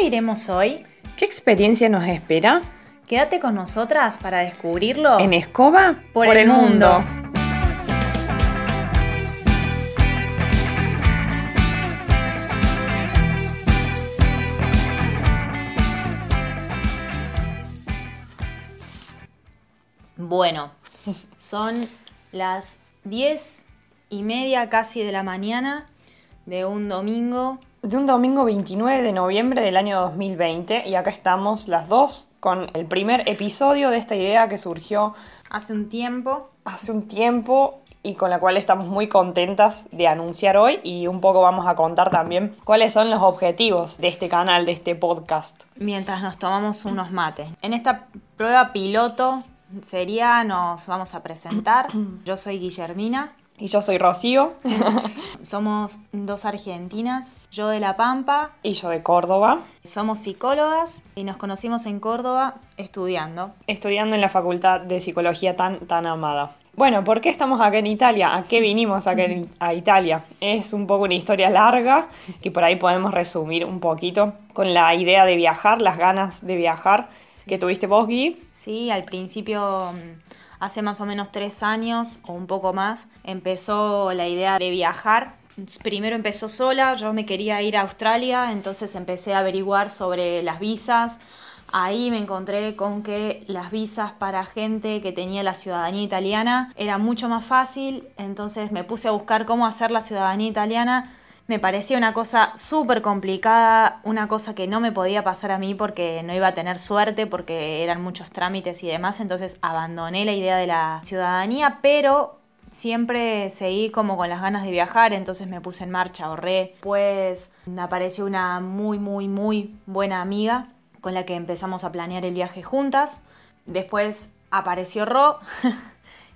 dónde iremos hoy? ¿Qué experiencia nos espera? Quédate con nosotras para descubrirlo En Escoba por, el, mundo. Bueno, son las diez y media casi de la mañana de un domingo. De un domingo 29 de noviembre del año 2020 y acá estamos las dos con el primer episodio de esta idea que surgió Hace un tiempo. hace un tiempo y con la cual estamos muy contentas de anunciar hoy y un poco vamos a contar también cuáles son los objetivos de este canal, de este podcast. mientras nos tomamos unos mates. En esta prueba piloto sería, nos vamos a presentar. Yo soy Guillermina, Y yo soy Rocío somos dos argentinas, yo de La Pampa, y yo de Córdoba, somos psicólogas y nos conocimos en Córdoba estudiando. estudiando en la facultad de psicología tan, tan amada. Bueno, ¿por qué estamos acá en Italia? ¿A qué vinimos acá en- a Italia? Es un poco una historia larga que por ahí podemos resumir un poquito con la idea de viajar, las ganas de viajar que tuviste vos, Gui. Sí, al principio, mm, hace más o menos tres años o un poco más, empezó la idea de viajar. Primero empezó sola, yo me quería ir a Australia, entonces empecé a averiguar sobre las visas. Ahí me encontré con que las visas para gente que tenía la ciudadanía italiana era mucho más fácil, entonces me puse a buscar cómo hacer la ciudadanía italiana me parecía una cosa súper complicada, una cosa que no me podía pasar a mí porque no iba a tener suerte, porque eran muchos trámites y demás, entonces abandoné la idea de la ciudadanía, pero siempre seguí como con las ganas de viajar, entonces me puse en marcha, ahorré. Pues apareció una muy, muy, muy buena amiga con la que empezamos a planear el viaje juntas. Después apareció Ro.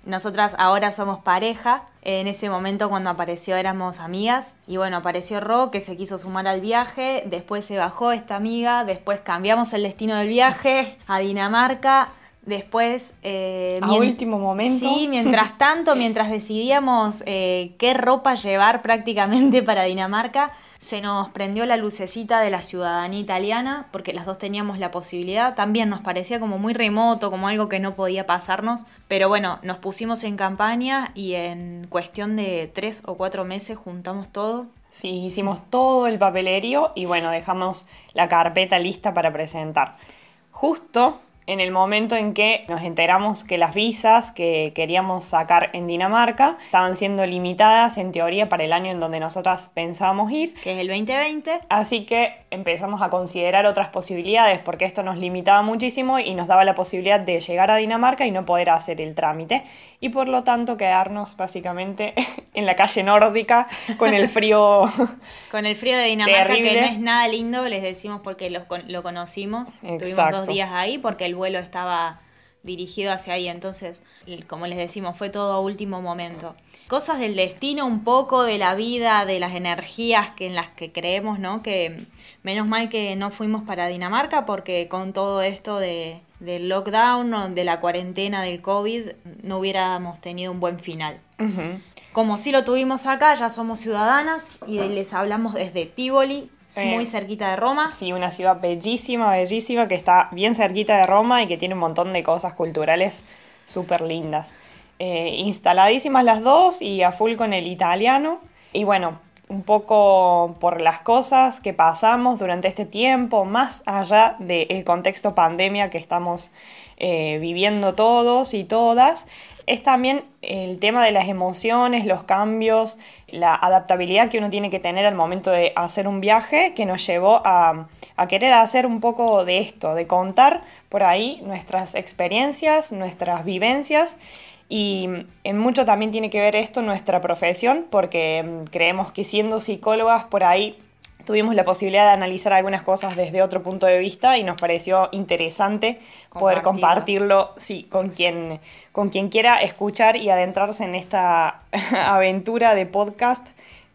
Nosotras ahora somos pareja. En ese momento cuando apareció éramos amigas. Y bueno, apareció Ro que se quiso sumar al viaje. Después se bajó esta amiga. Después cambiamos el destino del viaje a Dinamarca. Después... eh, A último momento. Sí, mientras tanto, mientras decidíamos eh, qué ropa llevar prácticamente para Dinamarca, se nos prendió la lucecita de la ciudadanía italiana, porque las dos teníamos la posibilidad. También nos parecía como muy remoto, como algo que no podía pasarnos. Pero bueno, nos pusimos en campaña y en cuestión de tres o cuatro meses juntamos todo. Sí, hicimos todo el papelerío y bueno, dejamos la carpeta lista para presentar. Justo en el momento en que nos enteramos que las visas que queríamos sacar en Dinamarca estaban siendo limitadas en teoría para el año en donde nosotras pensábamos ir. que es el 2020. Así que empezamos a considerar otras posibilidades porque esto nos limitaba muchísimo y nos daba la posibilidad de llegar a Dinamarca y no poder hacer el trámite y por lo tanto quedarnos básicamente en la calle nórdica con el frío Con el frío de Dinamarca, que no es nada lindo, les decimos porque con- lo conocimos. Tuvimos Exacto. dos días ahí porque el vuelo estaba dirigido hacia ahí. Entonces, como les decimos, fue todo a último momento. Cosas del destino, un poco de la vida, de las energías que en las que creemos, ¿no? Que menos mal que no fuimos para Dinamarca porque con todo esto de, del lockdown, de la cuarentena del COVID, no hubiéramos tenido un buen final. Como sí lo tuvimos acá, ya somos ciudadanas y les hablamos desde Tivoli, es Eh, muy cerquita de Roma. Sí, una ciudad bellísima, bellísima, que está bien cerquita de Roma y que tiene un montón de cosas culturales súper lindas. Eh, instaladísimas las dos y a full con el italiano. Y bueno, un poco por las cosas que pasamos durante este tiempo, más allá del contexto pandemia que estamos eh, viviendo todos y todas, es también el tema de las emociones, los cambios, la adaptabilidad que uno tiene que tener al momento de hacer un viaje que nos llevó a, querer hacer un poco de esto, de contar por ahí nuestras experiencias, nuestras vivencias. Y en mucho también tiene que ver esto nuestra profesión porque mm, creemos que siendo psicólogas por ahí tuvimos la posibilidad de analizar algunas cosas desde otro punto de vista y nos pareció interesante poder compartirlo sí, con, quien, con quien quiera escuchar y adentrarse en esta aventura de podcast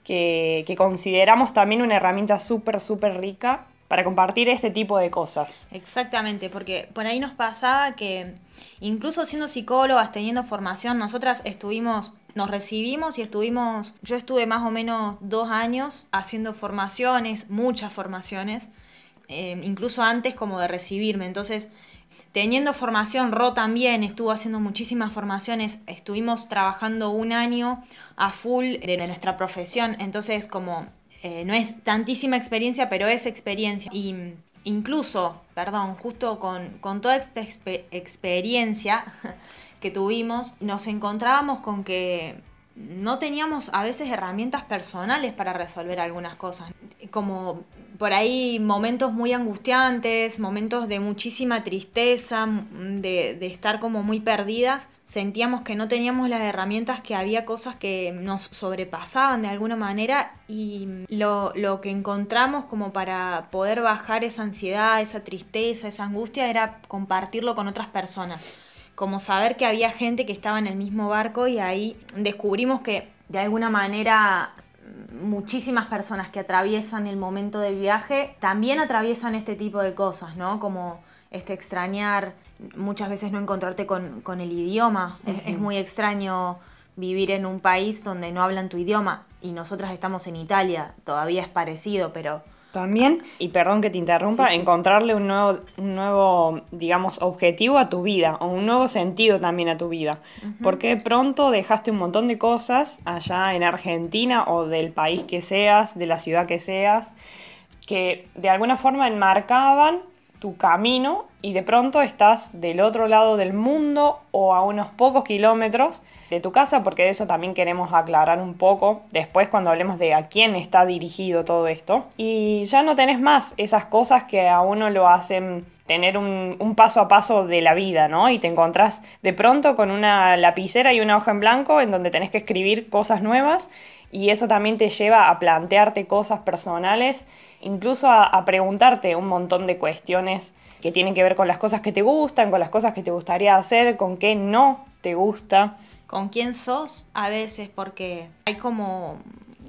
que, que consideramos también una herramienta súper, súper rica para compartir este tipo de cosas. Exactamente, porque por ahí nos pasaba que incluso siendo psicólogas, teniendo formación, nosotras estuvimos, nos recibimos y estuvimos, yo estuve más o menos dos años haciendo formaciones, muchas formaciones. eh, incluso antes como de recibirme. Entonces, teniendo formación, Ro también estuvo haciendo muchísimas formaciones, estuvimos trabajando un año a full de nuestra profesión, entonces como eh, no es tantísima experiencia, pero es experiencia. Y incluso, perdón, justo con, con toda esta experiencia que tuvimos, nos encontrábamos con que no teníamos a veces herramientas personales para resolver algunas cosas. Como por ahí momentos muy angustiantes, momentos de muchísima tristeza, de, de, estar como muy perdidas, sentíamos que no teníamos las herramientas, que había cosas que nos sobrepasaban de alguna manera y lo, lo que encontramos como para poder bajar esa ansiedad, esa tristeza, esa angustia era compartirlo con otras personas. Como saber que había gente que estaba en el mismo barco y ahí descubrimos que de alguna manera muchísimas personas que atraviesan el momento del viaje también atraviesan este tipo de cosas, ¿no? Como este extrañar, muchas veces no encontrarte con, el idioma. es, muy extraño vivir en un país donde no hablan tu idioma y nosotras estamos en Italia, todavía es parecido, pero también, y perdón que te interrumpa, encontrarle un nuevo, un nuevo, digamos, objetivo a tu vida, o un nuevo sentido también a tu vida. Porque de pronto dejaste un montón de cosas allá en Argentina o del país que seas, de la ciudad que seas, que de alguna forma enmarcaban tu camino y de pronto estás del otro lado del mundo o a unos pocos kilómetros de tu casa, porque de eso también queremos aclarar un poco después cuando hablemos de a quién está dirigido todo esto. Y ya no tenés más esas cosas que a uno lo hacen tener un, paso a paso de la vida, ¿no? Y te encontrás de pronto con una lapicera y una hoja en blanco en donde tenés que escribir cosas nuevas y eso también te lleva a plantearte cosas personales, incluso a, preguntarte un montón de cuestiones que tienen que ver con las cosas que te gustan, con las cosas que te gustaría hacer, con qué no te gusta. Con quién sos a veces, porque hay como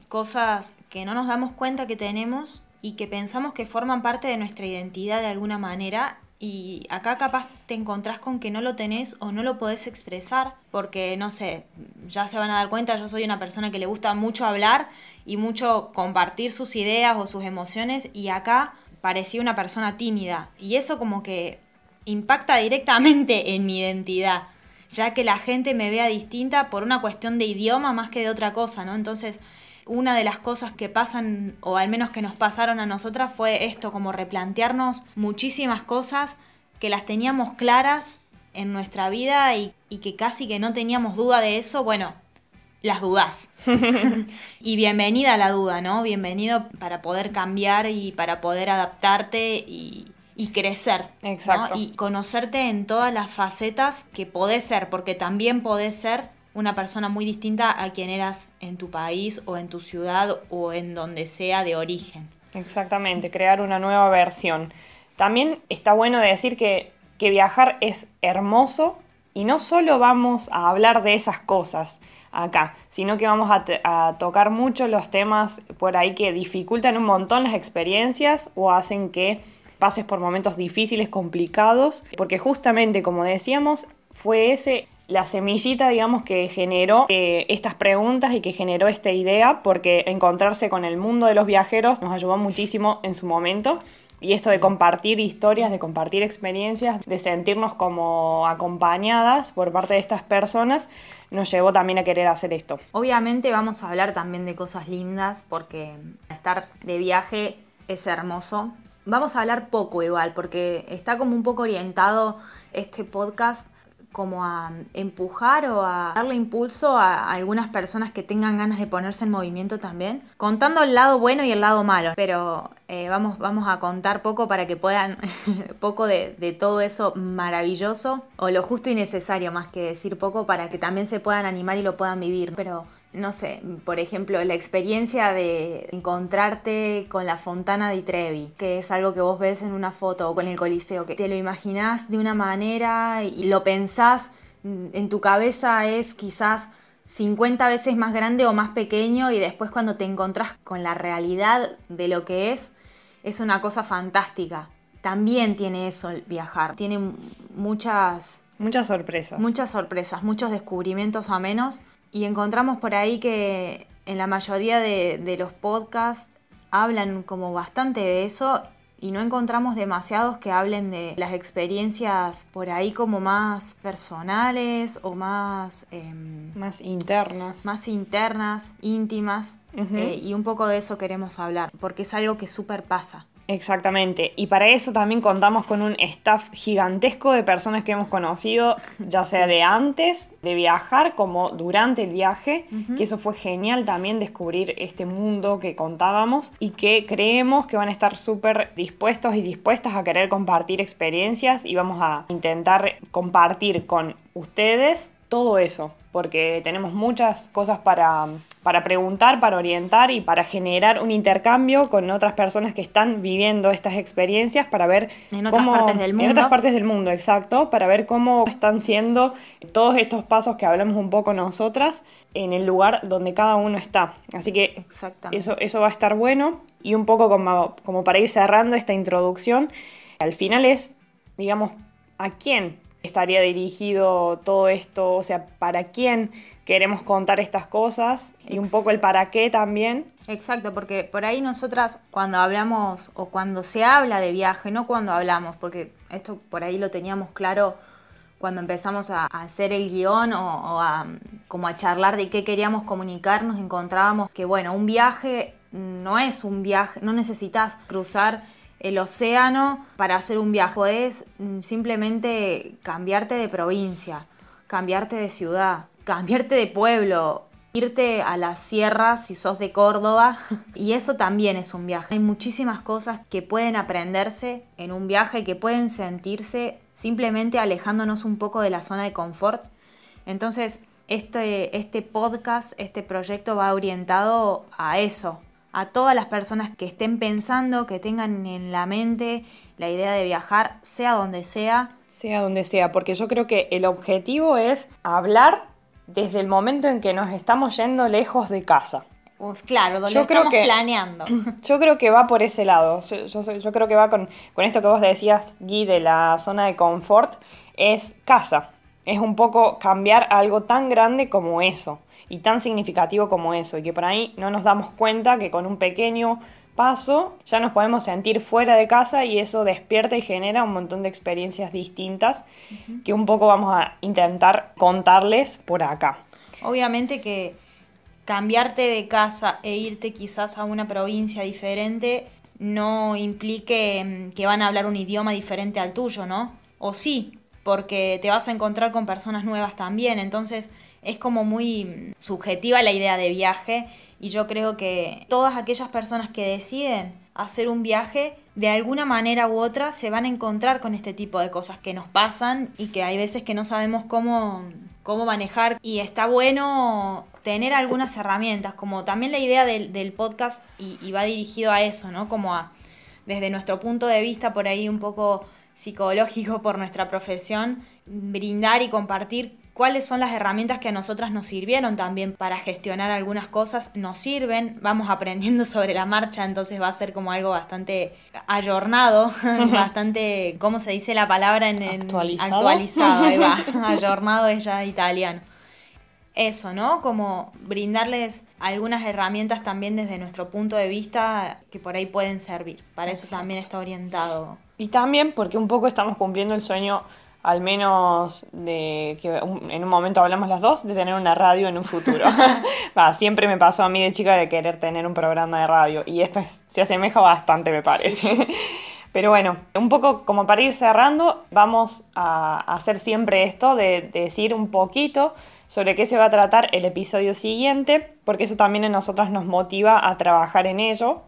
cosas que no nos damos cuenta que tenemos y que pensamos que forman parte de nuestra identidad de alguna manera y acá capaz te encontrás con que no lo tenés o no lo podés expresar porque no sé, ya se van a dar cuenta, yo soy una persona que le gusta mucho hablar y mucho compartir sus ideas o sus emociones y acá parecía una persona tímida y eso como que impacta directamente en mi identidad ya que la gente me vea distinta por una cuestión de idioma más que de otra cosa, ¿no? Entonces, una de las cosas que pasan, o al menos que nos pasaron a nosotras, fue esto, como replantearnos muchísimas cosas que las teníamos claras en nuestra vida y, que casi que no teníamos duda de eso, bueno, las dudas. y bienvenida a la duda, ¿no? Bienvenido para poder cambiar y para poder adaptarte y, y crecer. Exacto. Y conocerte en todas las facetas que podés ser, porque también podés ser una persona muy distinta a quien eras en tu país o en tu ciudad o en donde sea de origen. Exactamente, crear una nueva versión. También está bueno decir que, que viajar es hermoso y no solo vamos a hablar de esas cosas acá, sino que vamos a, a, tocar mucho los temas por ahí que dificultan un montón las experiencias o hacen que pases por momentos difíciles, complicados, porque justamente, como decíamos, fue ese la semillita, digamos, que generó eh, estas preguntas y que generó esta idea, porque encontrarse con el mundo de los viajeros nos ayudó muchísimo en su momento. Y esto de compartir historias, de compartir experiencias, de sentirnos como acompañadas por parte de estas personas, nos llevó también a querer hacer esto. Obviamente vamos a hablar también de cosas lindas, porque estar de viaje es hermoso, Vamos a hablar poco igual, porque está como un poco orientado este podcast como a empujar o a darle impulso a algunas personas que tengan ganas de ponerse en movimiento también, contando el lado bueno y el lado malo, pero eh, vamos, vamos a contar poco para que puedan, poco de, de, todo eso maravilloso, o lo justo y necesario más que decir poco para que también se puedan animar y lo puedan vivir, pero no sé, por ejemplo, la experiencia de encontrarte con la Fontana di Trevi, que es algo que vos ves en una foto o con el Coliseo, que te lo imaginás de una manera y lo pensás en tu cabeza es quizás 50 veces más grande o más pequeño y después cuando te encontrás con la realidad de lo que es, es una cosa fantástica. También tiene eso el viajar, tiene muchas... Muchas sorpresas. Muchas sorpresas, muchos descubrimientos a menos y encontramos por ahí que en la mayoría de, los podcasts hablan como bastante de eso y no encontramos demasiados que hablen de las experiencias por ahí como más personales o más... Em, más internas. Más internas, íntimas. Eh, y un poco de eso queremos hablar, porque es algo que súper pasa. Exactamente, y para eso también contamos con un staff gigantesco de personas que hemos conocido, ya sea de antes de viajar como durante el viaje, que eso fue genial también descubrir este mundo que contábamos y que creemos que van a estar súper dispuestos y dispuestas a querer compartir experiencias y vamos a intentar compartir con ustedes todo eso, porque tenemos muchas cosas para, para preguntar, para orientar y para generar un intercambio con otras personas que están viviendo estas experiencias para ver en otras partes del mundo. En otras partes del mundo, exacto, para ver cómo están siendo todos estos pasos que hablamos un poco nosotras en el lugar donde cada uno está. Así que eso, eso va a estar bueno y un poco como, como para ir cerrando esta introducción, al final es, digamos, ¿a quién estaría dirigido todo esto, o sea, para quién queremos contar estas cosas y un poco el para qué también. Exacto, porque por ahí nosotras cuando hablamos o cuando se habla de viaje, no cuando hablamos, porque esto por ahí lo teníamos claro cuando empezamos a, hacer el guion o, a, como a charlar de qué queríamos comunicar, nos encontrábamos que bueno, un viaje no es un viaje, no necesitas cruzar el océano para hacer un viaje. Podés simplemente cambiarte de provincia, cambiarte de ciudad, cambiarte de pueblo, irte a las sierras si sos de Córdoba. Y eso también es un viaje. Hay muchísimas cosas que pueden aprenderse en un viaje, que pueden sentirse simplemente alejándonos un poco de la zona de confort. Entonces, este, este podcast, este proyecto va orientado a eso, a todas las personas que estén pensando, que tengan en la mente la idea de viajar, sea donde sea. Sea donde sea, porque yo creo que el objetivo es hablar desde el momento en que nos estamos yendo lejos de casa. claro, donde estamos planeando. Yo creo que va por ese lado. Yo, creo que va con, con esto que vos decías, Gui, de la zona de confort, es casa. Es un poco cambiar algo tan grande como eso y tan significativo como eso, y que por ahí no nos damos cuenta que con un pequeño paso ya nos podemos sentir fuera de casa y eso despierta y genera un montón de experiencias distintas que un poco vamos a intentar contarles por acá. Obviamente que cambiarte de casa e irte quizás a una provincia diferente no implique mm, que van a hablar un idioma diferente al tuyo, ¿no? O sí, porque te vas a encontrar con personas nuevas también, entonces es como muy subjetiva la idea de viaje y yo creo que todas aquellas personas que deciden hacer un viaje, de alguna manera u otra se van a encontrar con este tipo de cosas que nos pasan y que hay veces que no sabemos cómo, cómo manejar y está bueno tener algunas herramientas, como también la idea del, podcast y, y va dirigido a eso, ¿no? Como a, desde nuestro punto de vista por ahí un poco psicológico por nuestra profesión, brindar y compartir cuáles son las herramientas que a nosotras nos sirvieron también para gestionar algunas cosas, nos sirven, vamos aprendiendo sobre la marcha, entonces va a ser como algo bastante ayornado, bastante, ¿cómo se dice la palabra en, actualizado? Actualizado, ahí va, ayornado es ya italiano. Eso, ¿no? Como brindarles algunas herramientas también desde nuestro punto de vista que por ahí pueden servir. Para eso también está orientado. Y también porque un poco estamos cumpliendo el sueño al menos de que en un momento hablamos las dos, de tener una radio en un futuro. siempre me pasó a mí de chica de querer tener un programa de radio y esto se asemeja bastante, me parece. Pero bueno, un poco como para ir cerrando, vamos a hacer siempre esto de, decir un poquito sobre qué se va a tratar el episodio siguiente, porque eso también a nosotros nos motiva a trabajar en ello.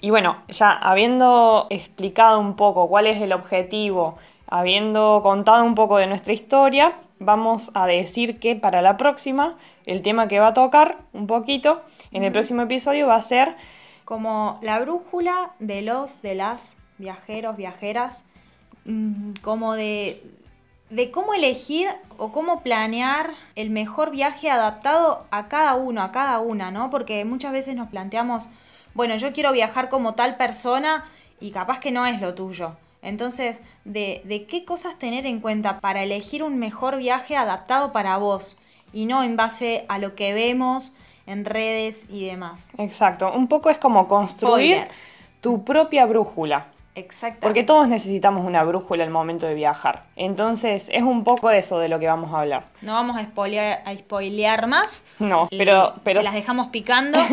Y bueno, ya habiendo explicado un poco cuál es el objetivo, Habiendo contado un poco de nuestra historia, vamos a decir que para la próxima, el tema que va a tocar un poquito en el próximo episodio va a ser como la brújula de los, de las viajeros, viajeras, mm, como de, de cómo elegir o cómo planear el mejor viaje adaptado a cada uno, a cada una, ¿no? Porque muchas veces nos planteamos, bueno, yo quiero viajar como tal persona y capaz que no es lo tuyo. Entonces, de, qué cosas tener en cuenta para elegir un mejor viaje adaptado para vos y no en base a lo que vemos en redes y demás. Exacto, un poco es como construir tu propia brújula. Exacto. Porque todos necesitamos una brújula al momento de viajar. Entonces, es un poco de eso de lo que vamos a hablar. No vamos a spoilear, a spoilear más. No, pero, pero se las dejamos picando.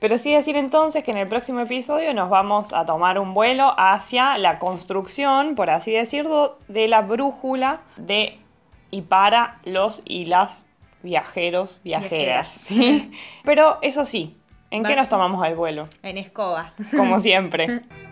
Pero sí decir entonces que en el próximo episodio nos vamos a tomar un vuelo hacia la construcción, por así decirlo, de la brújula de y para los y las viajeros, viajeras. Viajeras. ¿sí? Pero eso sí, ¿en qué nos tomamos el vuelo? en escoba. Como siempre.